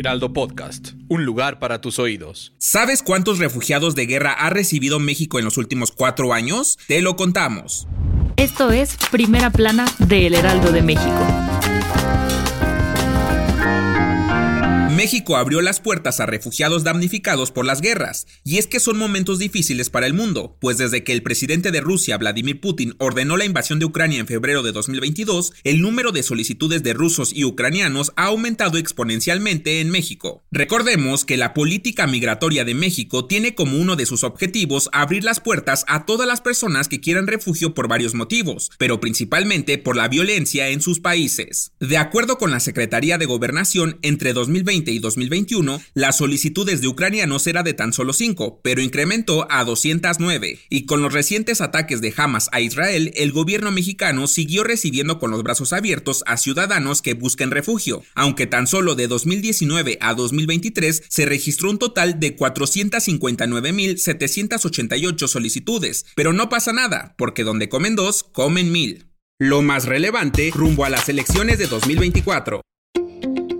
Heraldo Podcast, un lugar para tus oídos. ¿Sabes cuántos refugiados de guerra ha recibido México en los últimos cuatro años? Te lo contamos. Esto es Primera Plana de El Heraldo de México. México abrió las puertas a refugiados damnificados por las guerras, y es que son momentos difíciles para el mundo, pues desde que el presidente de Rusia, Vladimir Putin, ordenó la invasión de Ucrania en febrero de 2022, el número de solicitudes de rusos y ucranianos ha aumentado exponencialmente en México. Recordemos que la política migratoria de México tiene como uno de sus objetivos abrir las puertas a todas las personas que quieran refugio por varios motivos, pero principalmente por la violencia en sus países. De acuerdo con la Secretaría de Gobernación, entre 2020 y 2021, las solicitudes de ucranianos era de tan solo 5, pero incrementó a 209. Y con los recientes ataques de Hamas a Israel, el gobierno mexicano siguió recibiendo con los brazos abiertos a ciudadanos que busquen refugio, aunque tan solo de 2019 a 2023 se registró un total de 459.788 solicitudes. Pero no pasa nada, porque donde comen dos, comen mil. Lo más relevante rumbo a las elecciones de 2024.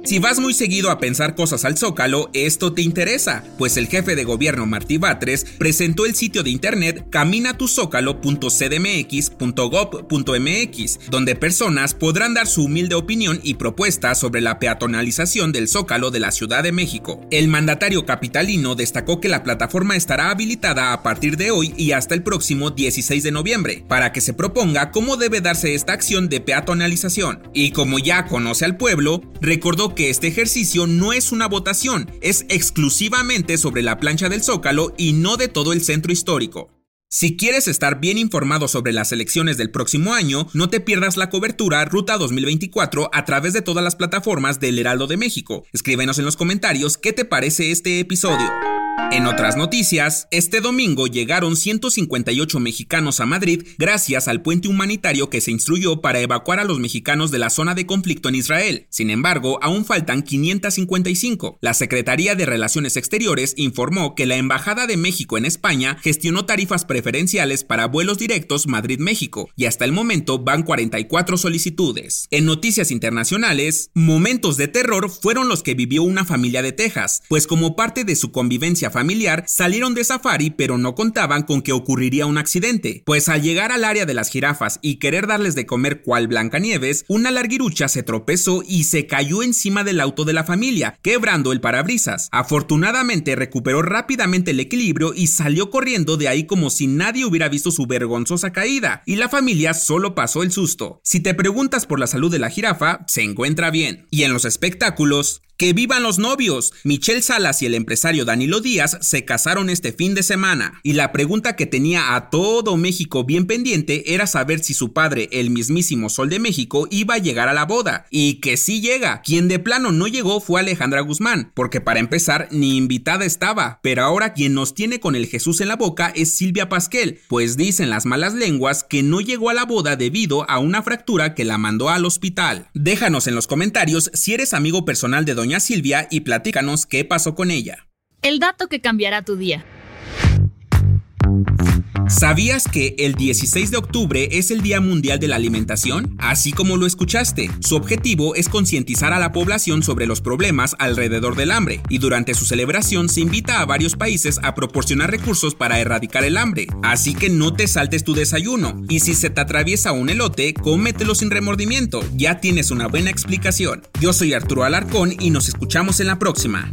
Si vas muy seguido a pensar cosas al Zócalo, esto te interesa, pues el jefe de gobierno Martí Batres presentó el sitio de internet caminatuzócalo.cdmx.gov.mx, donde personas podrán dar su humilde opinión y propuestas sobre la peatonalización del Zócalo de la Ciudad de México. El mandatario capitalino destacó que la plataforma estará habilitada a partir de hoy y hasta el próximo 16 de noviembre, para que se proponga cómo debe darse esta acción de peatonalización. Y como ya conoce al pueblo, recordó que este ejercicio no es una votación, es exclusivamente sobre la plancha del Zócalo y no de todo el centro histórico. Si quieres estar bien informado sobre las elecciones del próximo año, no te pierdas la cobertura Ruta 2024 a través de todas las plataformas del Heraldo de México. Escríbenos en los comentarios qué te parece este episodio. En otras noticias, este domingo llegaron 158 mexicanos a Madrid gracias al puente humanitario que se instruyó para evacuar a los mexicanos de la zona de conflicto en Israel. Sin embargo, aún faltan 555. La Secretaría de Relaciones Exteriores informó que la Embajada de México en España gestionó tarifas preferenciales para vuelos directos Madrid-México y hasta el momento van 44 solicitudes. En noticias internacionales, momentos de terror fueron los que vivió una familia de Texas, pues como parte de su convivencia familiar salieron de safari pero no contaban con que ocurriría un accidente, pues al llegar al área de las jirafas y querer darles de comer cual Blancanieves, una larguirucha se tropezó y se cayó encima del auto de la familia, quebrando el parabrisas. Afortunadamente recuperó rápidamente el equilibrio y salió corriendo de ahí como si nadie hubiera visto su vergonzosa caída, y la familia solo pasó el susto. Si te preguntas por la salud de la jirafa, se encuentra bien. Y en los espectáculos, ¡Que vivan los novios! Michelle Salas y el empresario Danilo Díaz se casaron este fin de semana. Y la pregunta que tenía a todo México bien pendiente era saber si su padre, el mismísimo Sol de México, iba a llegar a la boda. Y que sí llega. Quien de plano no llegó fue Alejandra Guzmán, porque para empezar ni invitada estaba. Pero ahora quien nos tiene con el Jesús en la boca es Silvia Pasquel, pues dicen las malas lenguas que no llegó a la boda debido a una fractura que la mandó al hospital. Déjanos en los comentarios si eres amigo personal de Silvia y platícanos qué pasó con ella. El dato que cambiará tu día. ¿Sabías que el 16 de octubre es el Día Mundial de la Alimentación? Así como lo escuchaste, su objetivo es concientizar a la población sobre los problemas alrededor del hambre y durante su celebración se invita a varios países a proporcionar recursos para erradicar el hambre. Así que no te saltes tu desayuno y si se te atraviesa un elote, cómetelo sin remordimiento, ya tienes una buena explicación. Yo soy Arturo Alarcón y nos escuchamos en la próxima.